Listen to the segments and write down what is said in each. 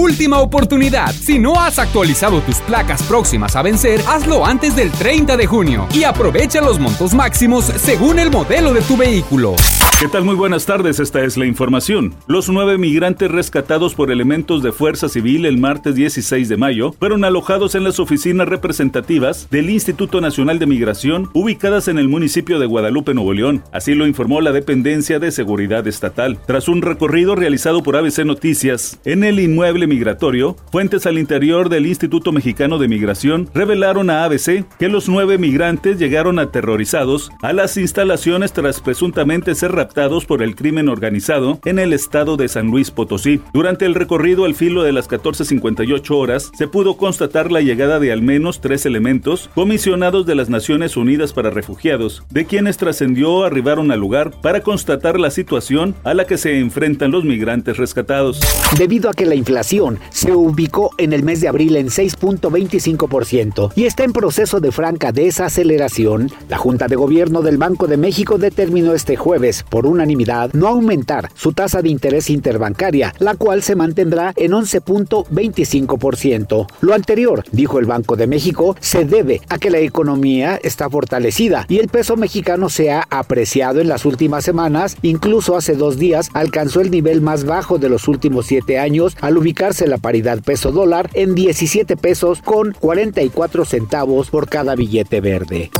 Última oportunidad. Si no has actualizado tus placas próximas a vencer, hazlo antes del 30 de junio y aprovecha los montos máximos según el modelo de tu vehículo. ¿Qué tal? Muy buenas tardes, esta es la información. Los nueve migrantes rescatados por elementos de Fuerza Civil el martes 16 de mayo fueron alojados en las oficinas representativas del Instituto Nacional de Migración ubicadas en el municipio de Guadalupe, Nuevo León. Así lo informó la dependencia de seguridad estatal. Tras un recorrido realizado por ABC Noticias en el inmueble migratorio, fuentes al interior del Instituto Mexicano de Migración revelaron a ABC que los nueve migrantes llegaron aterrorizados a las instalaciones tras presuntamente ser por el crimen organizado en el estado de San Luis Potosí. Durante el recorrido al filo de las 14.58 horas, se pudo constatar la llegada de al menos tres elementos comisionados de las Naciones Unidas para Refugiados, de quienes trascendió arribaron al lugar para constatar la situación a la que se enfrentan los migrantes rescatados. Debido a que la inflación se ubicó en el mes de abril en 6.25% y está en proceso de franca desaceleración, la Junta de Gobierno del Banco de México determinó este jueves por unanimidad no aumentar su tasa de interés interbancaria, la cual se mantendrá en 11.25%. Lo anterior, dijo el Banco de México, se debe a que la economía está fortalecida y el peso mexicano se ha apreciado en las últimas semanas, incluso hace dos días alcanzó el nivel más bajo de los últimos siete años al ubicarse la paridad peso dólar en 17 pesos con 44 centavos por cada billete verde.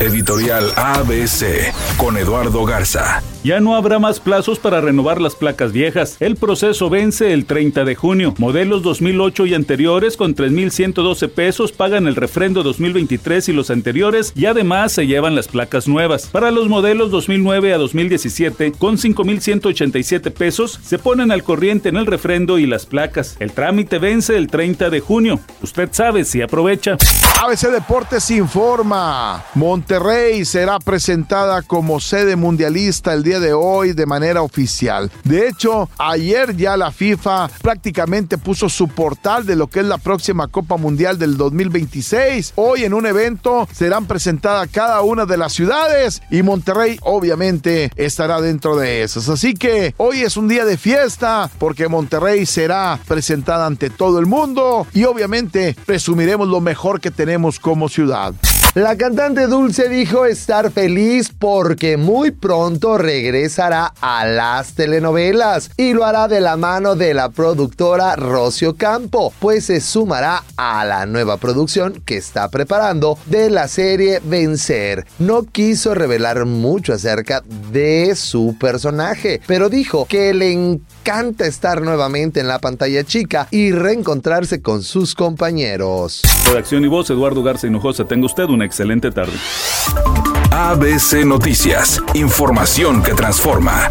Editorial ABC con Eduardo Garza. Ya no habrá más plazos para renovar las placas viejas. El proceso vence el 30 de junio. Modelos 2008 y anteriores con 3.112 pesos pagan el refrendo 2023 y los anteriores y además se llevan las placas nuevas. Para los modelos 2009 a 2017 con 5.187 pesos se ponen al corriente en el refrendo y las placas. El trámite vence el 30 de junio. Usted sabe si aprovecha. ABC Deportes informa. Monterrey será presentada como sede mundialista el día de hoy de manera oficial. De hecho, ayer ya la FIFA prácticamente puso su portal de lo que es la próxima Copa Mundial del 2026. Hoy en un evento serán presentadas cada una de las ciudades y Monterrey obviamente estará dentro de esas. Así que hoy es un día de fiesta porque Monterrey será presentada ante todo el mundo y obviamente presumiremos lo mejor que tenemos como ciudad. La cantante Dulce dijo estar feliz porque muy pronto regresará a las telenovelas y lo hará de la mano de la productora Rocio Campo, pues se sumará a la nueva producción que está preparando de la serie Vencer. No quiso revelar mucho acerca de su personaje, pero dijo que le encanta estar nuevamente en la pantalla chica y reencontrarse con sus compañeros. Redacción y voz, Eduardo Garza Hinojosa. Tenga usted una excelente tarde. ABC Noticias, información que transforma.